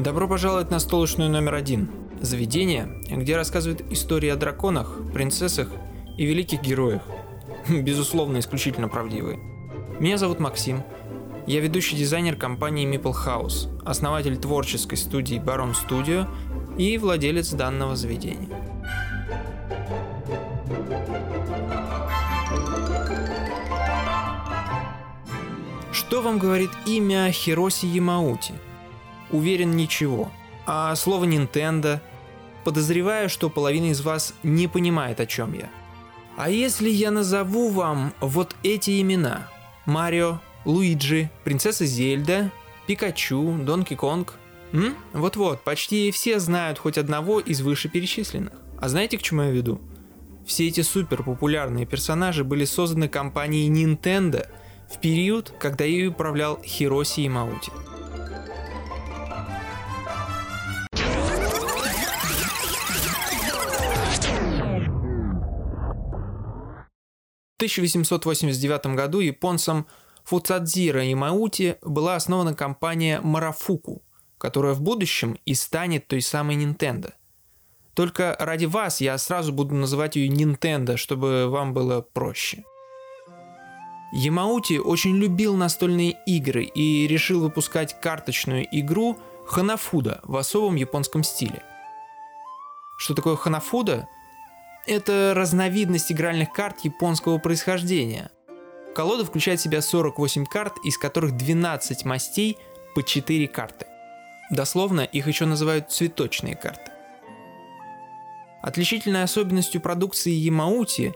Добро пожаловать на столочную номер один. Заведение, где рассказывают истории о драконах, принцессах и великих героях. Безусловно, исключительно правдивые. Меня зовут Максим. Я ведущий дизайнер компании Meeple House, основатель творческой студии Baron Studio и владелец данного заведения. Что вам говорит имя Хироси Ямаути? Уверен, ничего. А слово Nintendo? Подозреваю, что половина из вас не понимает, о чем я. А если я назову вам вот эти имена? Марио, Луиджи, Принцесса Зельда, Пикачу, Донки Конг? М? Вот-вот, почти все знают хоть одного из вышеперечисленных. А знаете, к чему я веду? Все эти супер популярные персонажи были созданы компанией Nintendo в период, когда ей управлял Хироси Ямаути. 1889 году японцем Фуцадзира Ямаути была основана компания Марафуку, которая в будущем и станет той самой Nintendo. Только ради вас я сразу буду называть ее Nintendo, чтобы вам было проще. Ямаути очень любил настольные игры и решил выпускать карточную игру Ханафуда в особом японском стиле. Что такое Ханафуда – это разновидность игральных карт японского происхождения. Колода включает в себя 48 карт, из которых 12 мастей по 4 карты. Дословно их еще называют цветочные карты. Отличительной особенностью продукции Ямаути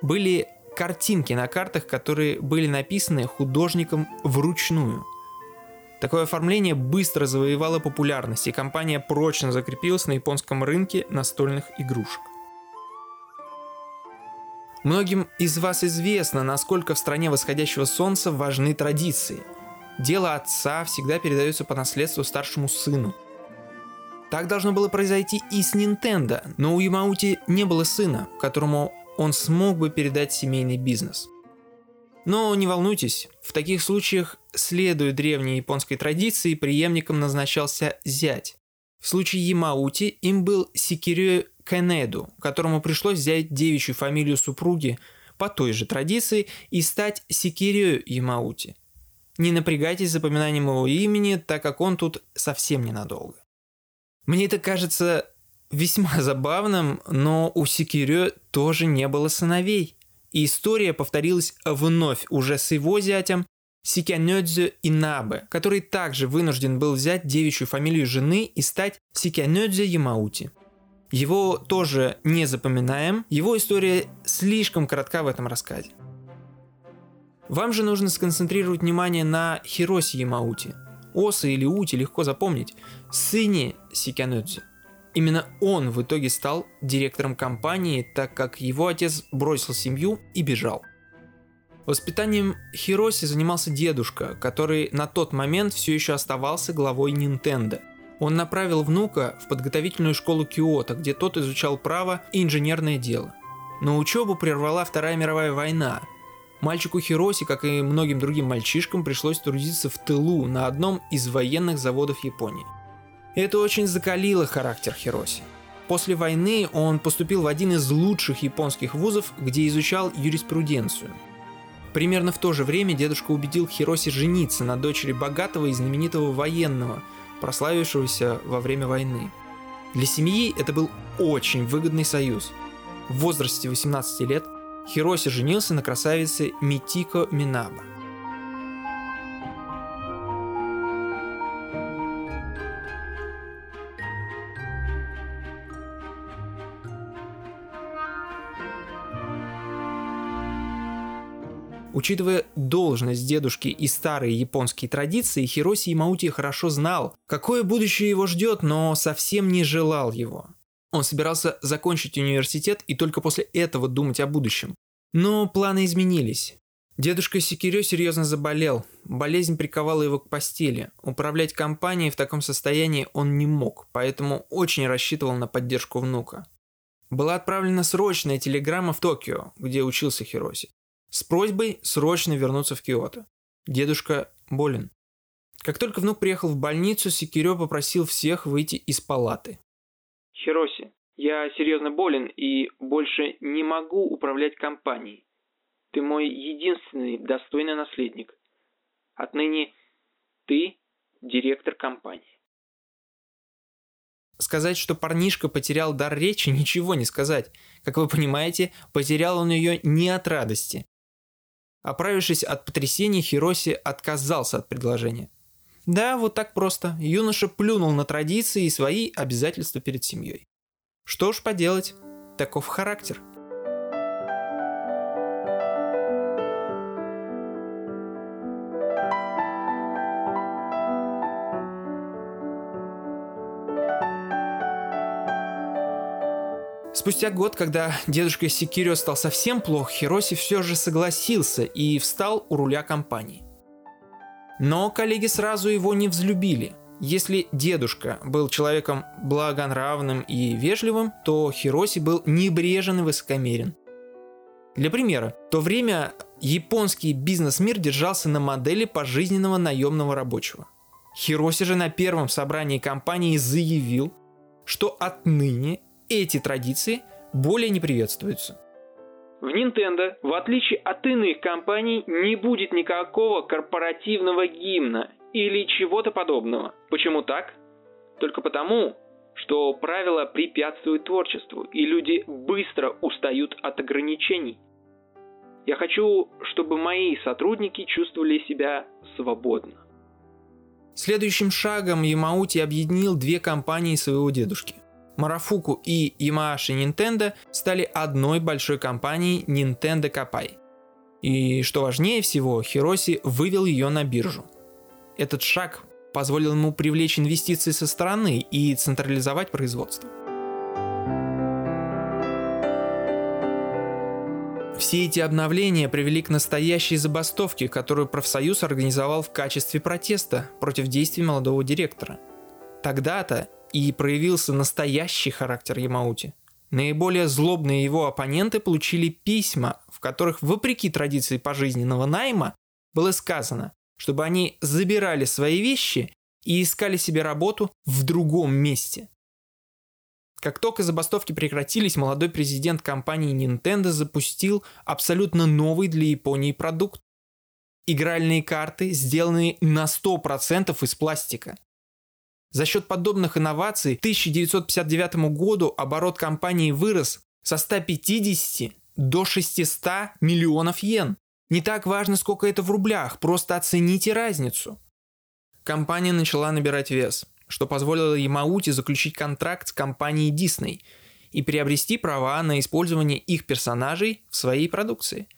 были картинки на картах, которые были написаны художником вручную. Такое оформление быстро завоевало популярность, и компания прочно закрепилась на японском рынке настольных игрушек. Многим из вас известно, насколько в стране восходящего солнца важны традиции. Дело отца всегда передается по наследству старшему сыну. Так должно было произойти и с Nintendo, но у Ямаути не было сына, которому он смог бы передать семейный бизнес. Но не волнуйтесь, в таких случаях, следуя древней японской традиции, преемником назначался зять. В случае Ямаути им был Сикирё Кенеду, которому пришлось взять девичью фамилию супруги по той же традиции и стать Сикирию Ямаути. Не напрягайтесь запоминанием его имени, так как он тут совсем ненадолго. Мне это кажется весьма забавным, но у Сикирё тоже не было сыновей. И история повторилась вновь уже с его зятем Сикянёдзю Инабе, который также вынужден был взять девичью фамилию жены и стать Сикянёдзю Ямаути. Его тоже не запоминаем, его история слишком коротка в этом рассказе. Вам же нужно сконцентрировать внимание на Хироси Ямаути. Оса или Ути легко запомнить, сыне Сикянэдзе. Именно он в итоге стал директором компании, так как его отец бросил семью и бежал. Воспитанием Хироси занимался дедушка, который на тот момент все еще оставался главой Nintendo – он направил внука в подготовительную школу Киото, где тот изучал право и инженерное дело. Но учебу прервала Вторая мировая война. Мальчику Хироси, как и многим другим мальчишкам, пришлось трудиться в тылу на одном из военных заводов Японии. Это очень закалило характер Хироси. После войны он поступил в один из лучших японских вузов, где изучал юриспруденцию. Примерно в то же время дедушка убедил Хироси жениться на дочери богатого и знаменитого военного – прославившегося во время войны. Для семьи это был очень выгодный союз. В возрасте 18 лет Хироси женился на красавице Митико Минаба – Учитывая должность дедушки и старые японские традиции, Хироси Имаути хорошо знал, какое будущее его ждет, но совсем не желал его. Он собирался закончить университет и только после этого думать о будущем. Но планы изменились. Дедушка Секирё серьезно заболел. Болезнь приковала его к постели. Управлять компанией в таком состоянии он не мог, поэтому очень рассчитывал на поддержку внука. Была отправлена срочная телеграмма в Токио, где учился Хироси с просьбой срочно вернуться в Киото. Дедушка болен. Как только внук приехал в больницу, Секирё попросил всех выйти из палаты. Хироси, я серьезно болен и больше не могу управлять компанией. Ты мой единственный достойный наследник. Отныне ты директор компании. Сказать, что парнишка потерял дар речи, ничего не сказать. Как вы понимаете, потерял он ее не от радости. Оправившись от потрясения, Хироси отказался от предложения. Да, вот так просто. Юноша плюнул на традиции и свои обязательства перед семьей. Что уж поделать, таков характер. Спустя год, когда дедушка Секирио стал совсем плох, Хироси все же согласился и встал у руля компании. Но коллеги сразу его не взлюбили. Если дедушка был человеком благонравным и вежливым, то Хироси был небрежен и высокомерен. Для примера, в то время японский бизнес-мир держался на модели пожизненного наемного рабочего. Хироси же на первом собрании компании заявил, что отныне эти традиции более не приветствуются. В Nintendo, в отличие от иных компаний, не будет никакого корпоративного гимна или чего-то подобного. Почему так? Только потому, что правила препятствуют творчеству, и люди быстро устают от ограничений. Я хочу, чтобы мои сотрудники чувствовали себя свободно. Следующим шагом Ямаути объединил две компании своего дедушки – Марафуку и Yamaha Nintendo стали одной большой компанией Nintendo Kapai. И что важнее всего, Хироси вывел ее на биржу. Этот шаг позволил ему привлечь инвестиции со стороны и централизовать производство. Все эти обновления привели к настоящей забастовке, которую профсоюз организовал в качестве протеста против действий молодого директора. Тогда-то и проявился настоящий характер Ямаути. Наиболее злобные его оппоненты получили письма, в которых, вопреки традиции пожизненного найма, было сказано, чтобы они забирали свои вещи и искали себе работу в другом месте. Как только забастовки прекратились, молодой президент компании Nintendo запустил абсолютно новый для Японии продукт. Игральные карты, сделанные на 100% из пластика. За счет подобных инноваций к 1959 году оборот компании вырос со 150 до 600 миллионов йен. Не так важно, сколько это в рублях, просто оцените разницу. Компания начала набирать вес, что позволило Ямаути заключить контракт с компанией Disney и приобрести права на использование их персонажей в своей продукции.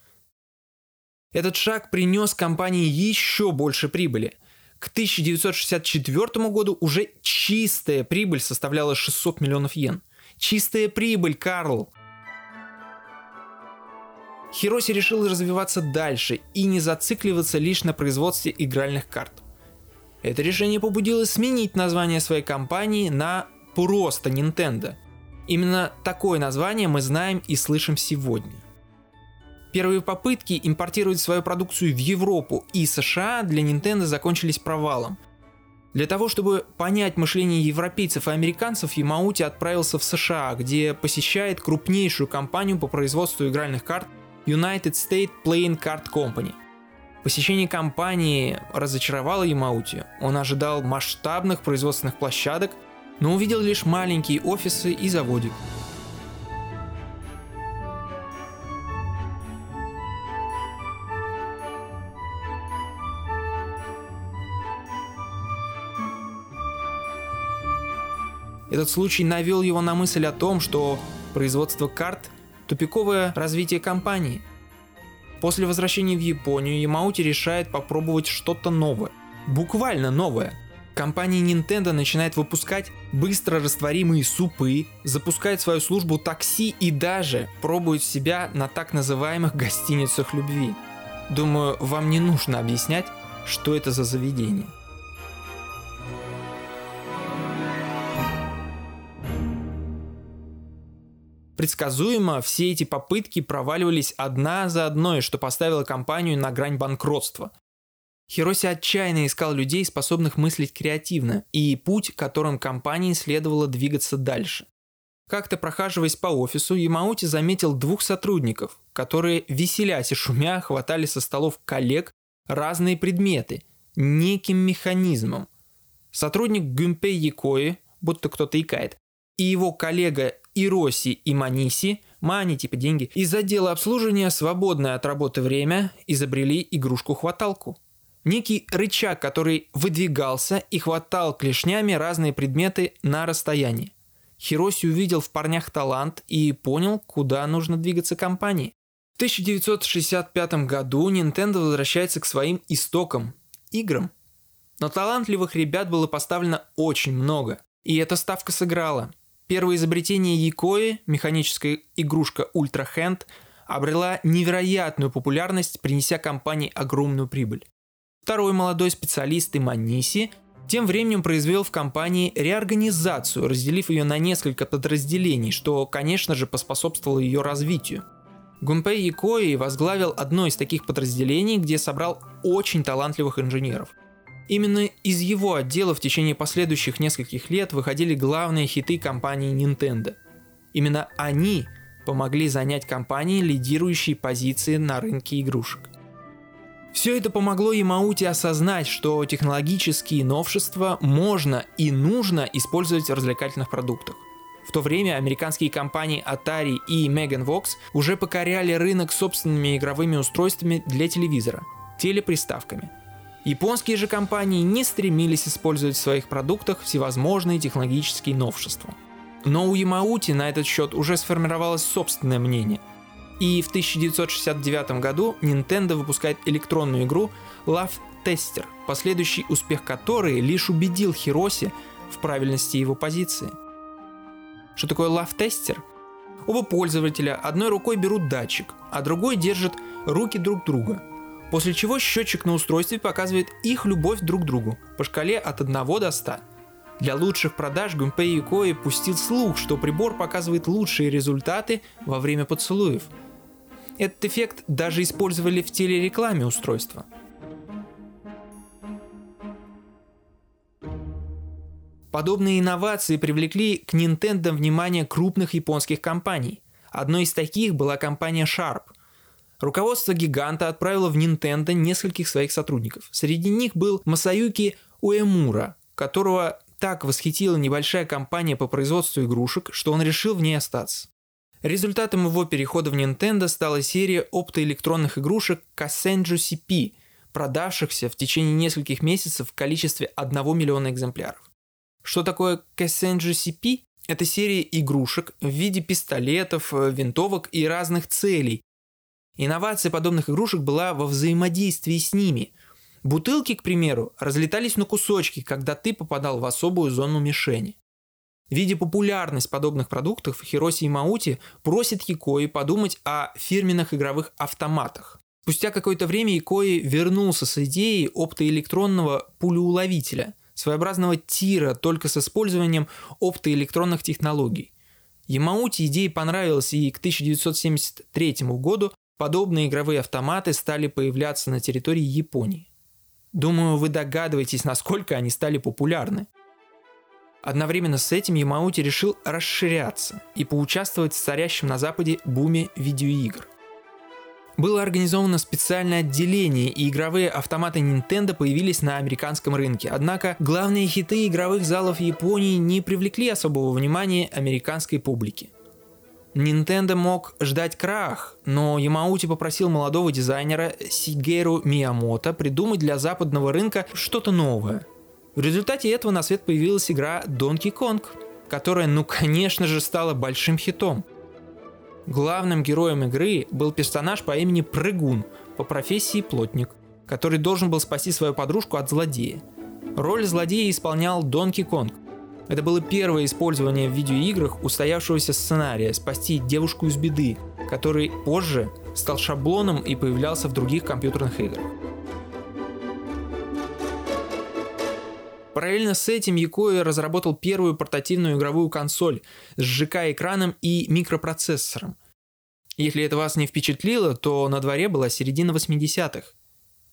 Этот шаг принес компании еще больше прибыли – к 1964 году уже чистая прибыль составляла 600 миллионов йен. Чистая прибыль, Карл! Хироси решил развиваться дальше и не зацикливаться лишь на производстве игральных карт. Это решение побудило сменить название своей компании на просто Nintendo. Именно такое название мы знаем и слышим сегодня – Первые попытки импортировать свою продукцию в Европу и США для Nintendo закончились провалом. Для того, чтобы понять мышление европейцев и американцев, Ямаути отправился в США, где посещает крупнейшую компанию по производству игральных карт United States Playing Card Company. Посещение компании разочаровало Ямаути. Он ожидал масштабных производственных площадок, но увидел лишь маленькие офисы и заводик. Этот случай навел его на мысль о том, что производство карт – тупиковое развитие компании. После возвращения в Японию Ямаути решает попробовать что-то новое. Буквально новое. Компания Nintendo начинает выпускать быстро растворимые супы, запускает свою службу такси и даже пробует себя на так называемых гостиницах любви. Думаю, вам не нужно объяснять, что это за заведение. Предсказуемо все эти попытки проваливались одна за одной, что поставило компанию на грань банкротства. Хироси отчаянно искал людей, способных мыслить креативно, и путь, которым компании следовало двигаться дальше. Как-то прохаживаясь по офису, Ямаути заметил двух сотрудников, которые, веселясь и шумя, хватали со столов коллег разные предметы, неким механизмом. Сотрудник Гюмпей Якои, будто кто-то икает, и его коллега Ироси и Маниси, мани типа деньги, из отдела обслуживания свободное от работы время изобрели игрушку-хваталку. Некий рычаг, который выдвигался и хватал клешнями разные предметы на расстоянии. Хироси увидел в парнях талант и понял, куда нужно двигаться компании. В 1965 году Nintendo возвращается к своим истокам – играм. Но талантливых ребят было поставлено очень много, и эта ставка сыграла. Первое изобретение Якои, механическая игрушка Ultra Hand, обрела невероятную популярность, принеся компании огромную прибыль. Второй молодой специалист Иманиси тем временем произвел в компании реорганизацию, разделив ее на несколько подразделений, что, конечно же, поспособствовало ее развитию. Гунпей Якои возглавил одно из таких подразделений, где собрал очень талантливых инженеров. Именно из его отдела в течение последующих нескольких лет выходили главные хиты компании Nintendo. Именно они помогли занять компании лидирующие позиции на рынке игрушек. Все это помогло Ямаути осознать, что технологические новшества можно и нужно использовать в развлекательных продуктах. В то время американские компании Atari и Meganvox уже покоряли рынок собственными игровыми устройствами для телевизора – телеприставками. Японские же компании не стремились использовать в своих продуктах всевозможные технологические новшества. Но у Ямаути на этот счет уже сформировалось собственное мнение – и в 1969 году Nintendo выпускает электронную игру Love Tester, последующий успех которой лишь убедил Хироси в правильности его позиции. Что такое Love Tester? Оба пользователя одной рукой берут датчик, а другой держит руки друг друга. После чего счетчик на устройстве показывает их любовь друг к другу по шкале от 1 до 100. Для лучших продаж Гумпей Юкои пустил слух, что прибор показывает лучшие результаты во время поцелуев – этот эффект даже использовали в телерекламе устройства. Подобные инновации привлекли к Nintendo внимание крупных японских компаний. Одной из таких была компания Sharp. Руководство гиганта отправило в Nintendo нескольких своих сотрудников. Среди них был Масаюки Уэмура, которого так восхитила небольшая компания по производству игрушек, что он решил в ней остаться. Результатом его перехода в Nintendo стала серия оптоэлектронных игрушек Cassenju CP, продавшихся в течение нескольких месяцев в количестве 1 миллиона экземпляров. Что такое Cassenju CP? Это серия игрушек в виде пистолетов, винтовок и разных целей. Инновация подобных игрушек была во взаимодействии с ними. Бутылки, к примеру, разлетались на кусочки, когда ты попадал в особую зону мишени. Видя популярность подобных продуктов, Хироси Имаути просит Якои подумать о фирменных игровых автоматах. Спустя какое-то время Якои вернулся с идеей оптоэлектронного пулеуловителя, своеобразного тира только с использованием оптоэлектронных технологий. Ямаути идея понравилась, и к 1973 году подобные игровые автоматы стали появляться на территории Японии. Думаю, вы догадываетесь, насколько они стали популярны – Одновременно с этим Ямаути решил расширяться и поучаствовать в царящем на Западе буме видеоигр. Было организовано специальное отделение, и игровые автоматы Nintendo появились на американском рынке. Однако главные хиты игровых залов Японии не привлекли особого внимания американской публики. Nintendo мог ждать крах, но Ямаути попросил молодого дизайнера Сигеру Миямото придумать для западного рынка что-то новое – в результате этого на свет появилась игра Donkey Kong, которая, ну конечно же, стала большим хитом. Главным героем игры был персонаж по имени Прыгун, по профессии плотник, который должен был спасти свою подружку от злодея. Роль злодея исполнял Донки Конг. Это было первое использование в видеоиграх устоявшегося сценария «Спасти девушку из беды», который позже стал шаблоном и появлялся в других компьютерных играх. Параллельно с этим Якои разработал первую портативную игровую консоль с ЖК-экраном и микропроцессором. Если это вас не впечатлило, то на дворе была середина 80-х.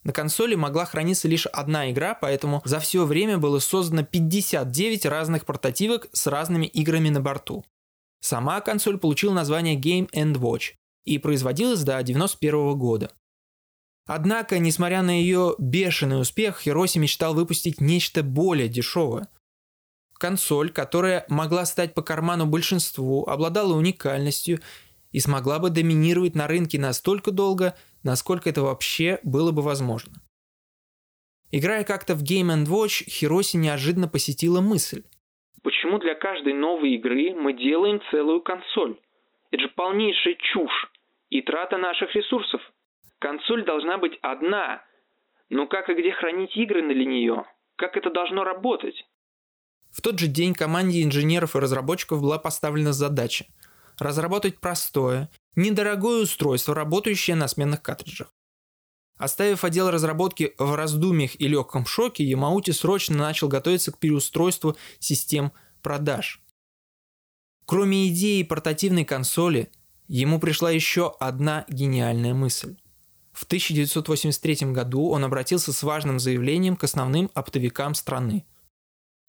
На консоли могла храниться лишь одна игра, поэтому за все время было создано 59 разных портативок с разными играми на борту. Сама консоль получила название Game Watch и производилась до 1991 года. Однако, несмотря на ее бешеный успех, Хироси мечтал выпустить нечто более дешевое. Консоль, которая могла стать по карману большинству, обладала уникальностью и смогла бы доминировать на рынке настолько долго, насколько это вообще было бы возможно. Играя как-то в Game Watch, Хироси неожиданно посетила мысль. Почему для каждой новой игры мы делаем целую консоль? Это же полнейшая чушь и трата наших ресурсов. Консоль должна быть одна. Но как и где хранить игры для нее? Как это должно работать? В тот же день команде инженеров и разработчиков была поставлена задача разработать простое, недорогое устройство, работающее на сменных картриджах. Оставив отдел разработки в раздумьях и легком шоке, Ямаути срочно начал готовиться к переустройству систем продаж. Кроме идеи портативной консоли, ему пришла еще одна гениальная мысль. В 1983 году он обратился с важным заявлением к основным оптовикам страны.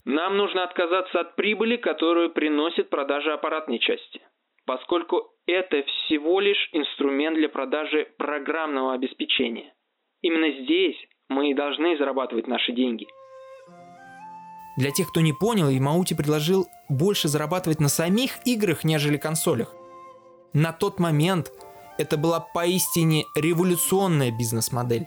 Нам нужно отказаться от прибыли, которую приносит продажа аппаратной части поскольку это всего лишь инструмент для продажи программного обеспечения. Именно здесь мы и должны зарабатывать наши деньги. Для тех, кто не понял, Ямаути предложил больше зарабатывать на самих играх, нежели консолях. На тот момент это была поистине революционная бизнес-модель.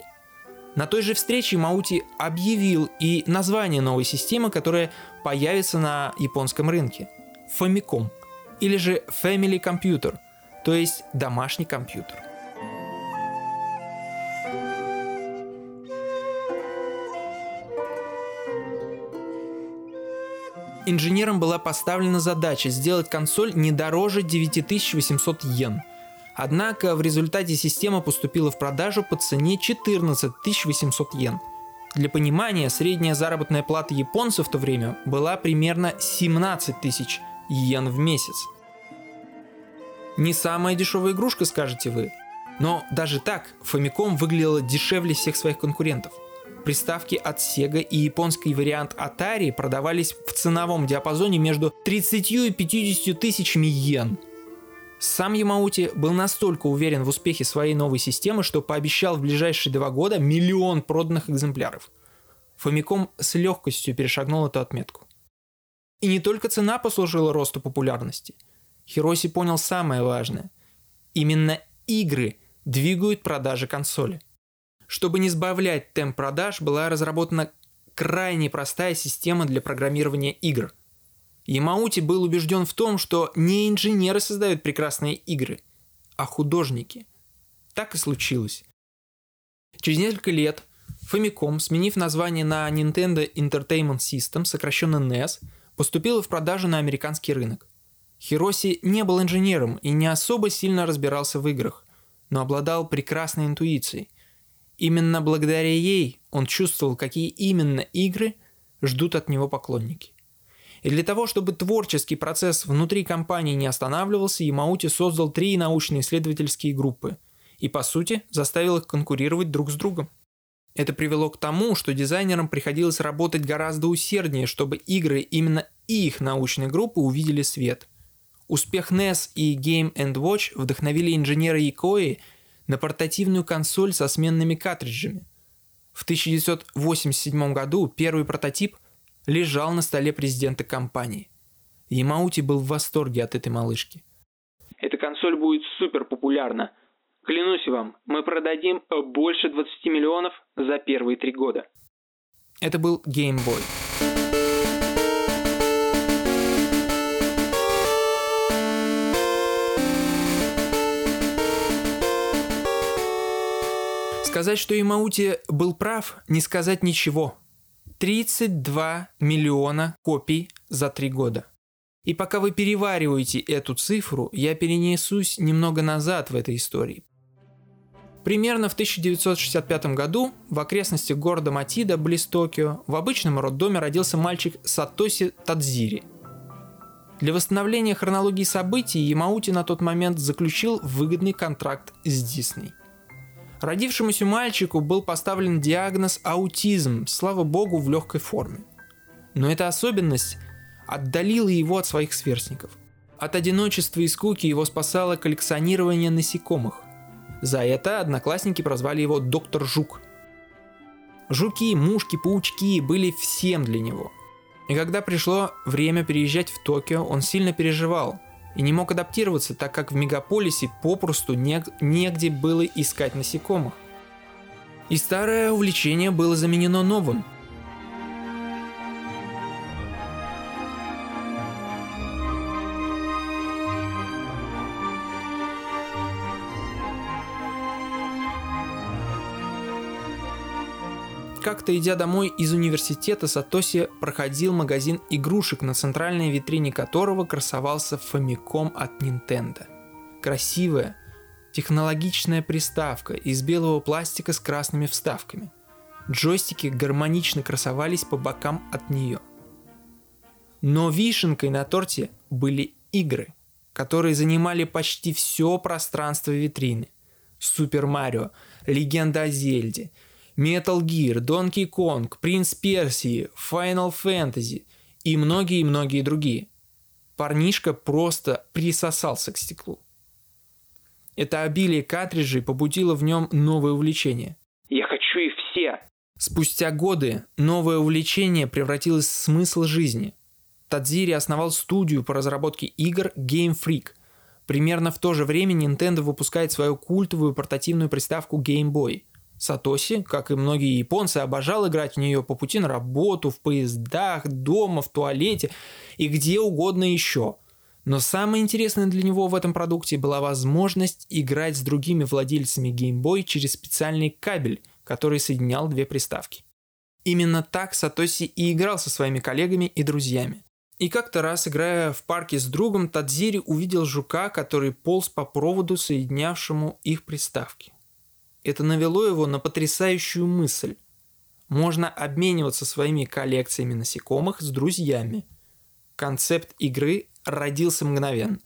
На той же встрече Маути объявил и название новой системы, которая появится на японском рынке – Famicom – или же family computer, то есть домашний компьютер. Инженерам была поставлена задача сделать консоль не дороже 9800 йен. Однако в результате система поступила в продажу по цене 14 800 йен. Для понимания, средняя заработная плата японцев в то время была примерно 17 тысяч йен в месяц. Не самая дешевая игрушка, скажете вы. Но даже так Famicom выглядела дешевле всех своих конкурентов. Приставки от Sega и японский вариант Atari продавались в ценовом диапазоне между 30 и 50 тысячами йен. Сам Ямаути был настолько уверен в успехе своей новой системы, что пообещал в ближайшие два года миллион проданных экземпляров. Famicom с легкостью перешагнул эту отметку. И не только цена послужила росту популярности. Хироси понял самое важное. Именно игры двигают продажи консоли. Чтобы не сбавлять темп продаж, была разработана крайне простая система для программирования игр. Ямаути был убежден в том, что не инженеры создают прекрасные игры, а художники. Так и случилось. Через несколько лет Famicom, сменив название на Nintendo Entertainment System, сокращенно NES, поступила в продажу на американский рынок. Хироси не был инженером и не особо сильно разбирался в играх, но обладал прекрасной интуицией. Именно благодаря ей он чувствовал, какие именно игры ждут от него поклонники. И для того, чтобы творческий процесс внутри компании не останавливался, Ямаути создал три научно-исследовательские группы и, по сути, заставил их конкурировать друг с другом. Это привело к тому, что дизайнерам приходилось работать гораздо усерднее, чтобы игры именно их научной группы увидели свет. Успех NES и Game Watch вдохновили инженера Икои на портативную консоль со сменными картриджами. В 1987 году первый прототип лежал на столе президента компании. Ямаути был в восторге от этой малышки. Эта консоль будет супер популярна. Клянусь вам, мы продадим больше 20 миллионов за первые три года. Это был Game Boy. Сказать, что Имаути был прав, не сказать ничего. 32 миллиона копий за три года. И пока вы перевариваете эту цифру, я перенесусь немного назад в этой истории. Примерно в 1965 году в окрестностях города Матида, близ Токио, в обычном роддоме родился мальчик Сатоси Тадзири. Для восстановления хронологии событий Ямаути на тот момент заключил выгодный контракт с Дисней. Родившемуся мальчику был поставлен диагноз аутизм, слава богу, в легкой форме. Но эта особенность отдалила его от своих сверстников. От одиночества и скуки его спасало коллекционирование насекомых. За это одноклассники прозвали его «Доктор Жук». Жуки, мушки, паучки были всем для него. И когда пришло время переезжать в Токио, он сильно переживал – и не мог адаптироваться, так как в мегаполисе попросту нег- негде было искать насекомых. И старое увлечение было заменено новым – Как-то идя домой из университета, Сатоси проходил магазин игрушек, на центральной витрине которого красовался Famicom от Nintendo. Красивая, технологичная приставка из белого пластика с красными вставками. Джойстики гармонично красовались по бокам от нее. Но вишенкой на торте были игры, которые занимали почти все пространство витрины. Супер Марио, Легенда о Зельде – Metal Gear, Donkey Kong, Принц Персии, Final Fantasy и многие-многие другие. Парнишка просто присосался к стеклу. Это обилие картриджей побудило в нем новое увлечение. Я хочу их все. Спустя годы новое увлечение превратилось в смысл жизни. Тадзири основал студию по разработке игр Game Freak. Примерно в то же время Nintendo выпускает свою культовую портативную приставку Game Boy – Сатоси, как и многие японцы, обожал играть в нее по пути на работу, в поездах, дома, в туалете и где угодно еще. Но самое интересное для него в этом продукте была возможность играть с другими владельцами Game Boy через специальный кабель, который соединял две приставки. Именно так Сатоси и играл со своими коллегами и друзьями. И как-то раз, играя в парке с другом, Тадзири увидел жука, который полз по проводу, соединявшему их приставки. Это навело его на потрясающую мысль. Можно обмениваться своими коллекциями насекомых с друзьями. Концепт игры родился мгновенно.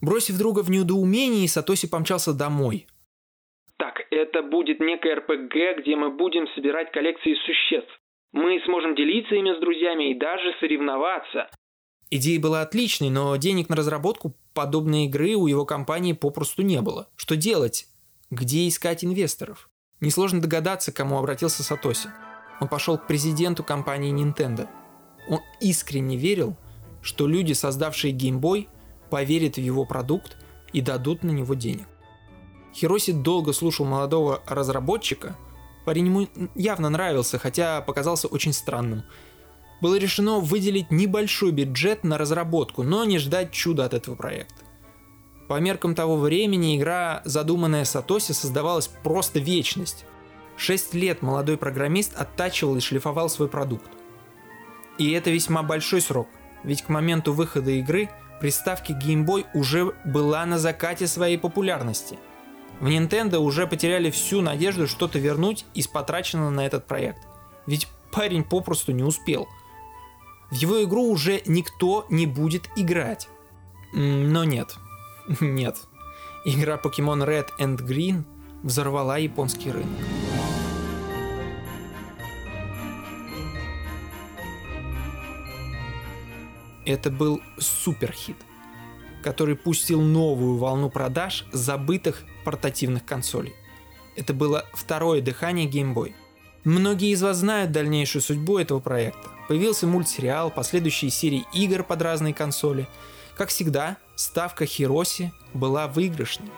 Бросив друга в недоумении, Сатоси помчался домой. Так, это будет некое РПГ, где мы будем собирать коллекции существ. Мы сможем делиться ими с друзьями и даже соревноваться. Идея была отличной, но денег на разработку подобной игры у его компании попросту не было. Что делать? Где искать инвесторов? Несложно догадаться, к кому обратился Сатоси. Он пошел к президенту компании Nintendo. Он искренне верил, что люди, создавшие Game Boy, поверят в его продукт и дадут на него денег. Хироси долго слушал молодого разработчика. Парень ему явно нравился, хотя показался очень странным. Было решено выделить небольшой бюджет на разработку, но не ждать чуда от этого проекта. По меркам того времени игра, задуманная Сатоси, создавалась просто вечность. Шесть лет молодой программист оттачивал и шлифовал свой продукт. И это весьма большой срок, ведь к моменту выхода игры приставки Game Boy уже была на закате своей популярности. В Nintendo уже потеряли всю надежду что-то вернуть из потраченного на этот проект. Ведь парень попросту не успел. В его игру уже никто не будет играть. Но нет, Нет. Игра Pokemon Red and Green взорвала японский рынок. Это был суперхит, который пустил новую волну продаж забытых портативных консолей. Это было второе дыхание Game Boy. Многие из вас знают дальнейшую судьбу этого проекта. Появился мультсериал, последующие серии игр под разные консоли – как всегда, ставка Хироси была выигрышной.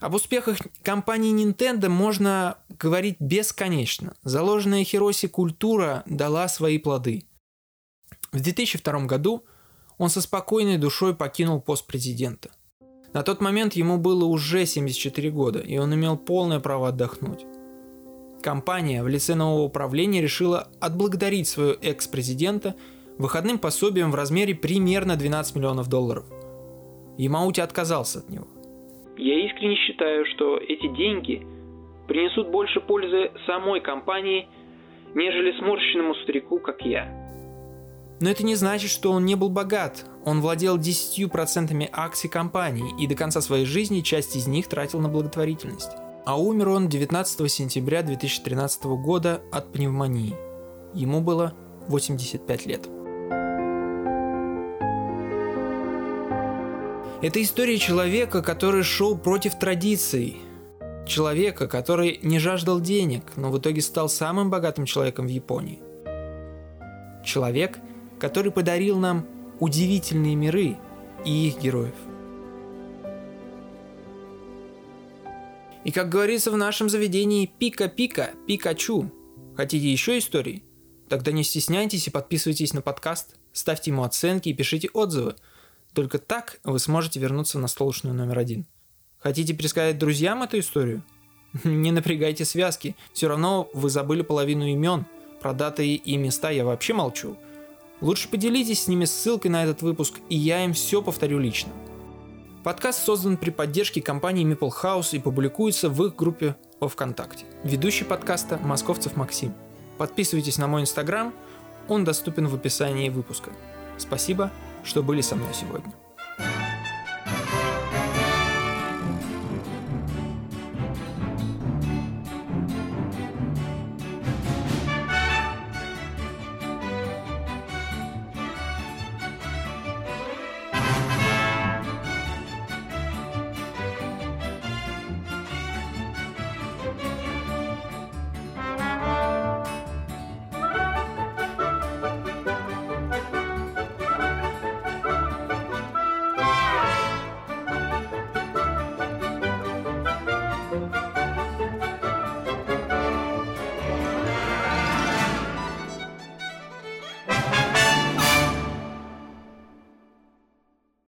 Об успехах компании Nintendo можно говорить бесконечно. Заложенная Хироси культура дала свои плоды. В 2002 году он со спокойной душой покинул пост президента. На тот момент ему было уже 74 года, и он имел полное право отдохнуть. Компания в лице нового управления решила отблагодарить своего экс-президента выходным пособием в размере примерно 12 миллионов долларов. Ямаути отказался от него. Я искренне считаю, что эти деньги принесут больше пользы самой компании, нежели сморщенному старику, как я. Но это не значит, что он не был богат. Он владел 10% акций компании и до конца своей жизни часть из них тратил на благотворительность. А умер он 19 сентября 2013 года от пневмонии. Ему было 85 лет. Это история человека, который шел против традиций. Человека, который не жаждал денег, но в итоге стал самым богатым человеком в Японии. Человек, который подарил нам удивительные миры и их героев. И как говорится в нашем заведении «Пика-пика, Пикачу». Хотите еще истории? Тогда не стесняйтесь и подписывайтесь на подкаст, ставьте ему оценки и пишите отзывы – только так вы сможете вернуться на столочную номер один. Хотите пересказать друзьям эту историю? Не напрягайте связки, все равно вы забыли половину имен, про даты и места я вообще молчу. Лучше поделитесь с ними ссылкой на этот выпуск, и я им все повторю лично. Подкаст создан при поддержке компании Maple House и публикуется в их группе во ВКонтакте. Ведущий подкаста – Московцев Максим. Подписывайтесь на мой инстаграм, он доступен в описании выпуска. Спасибо что были со мной сегодня.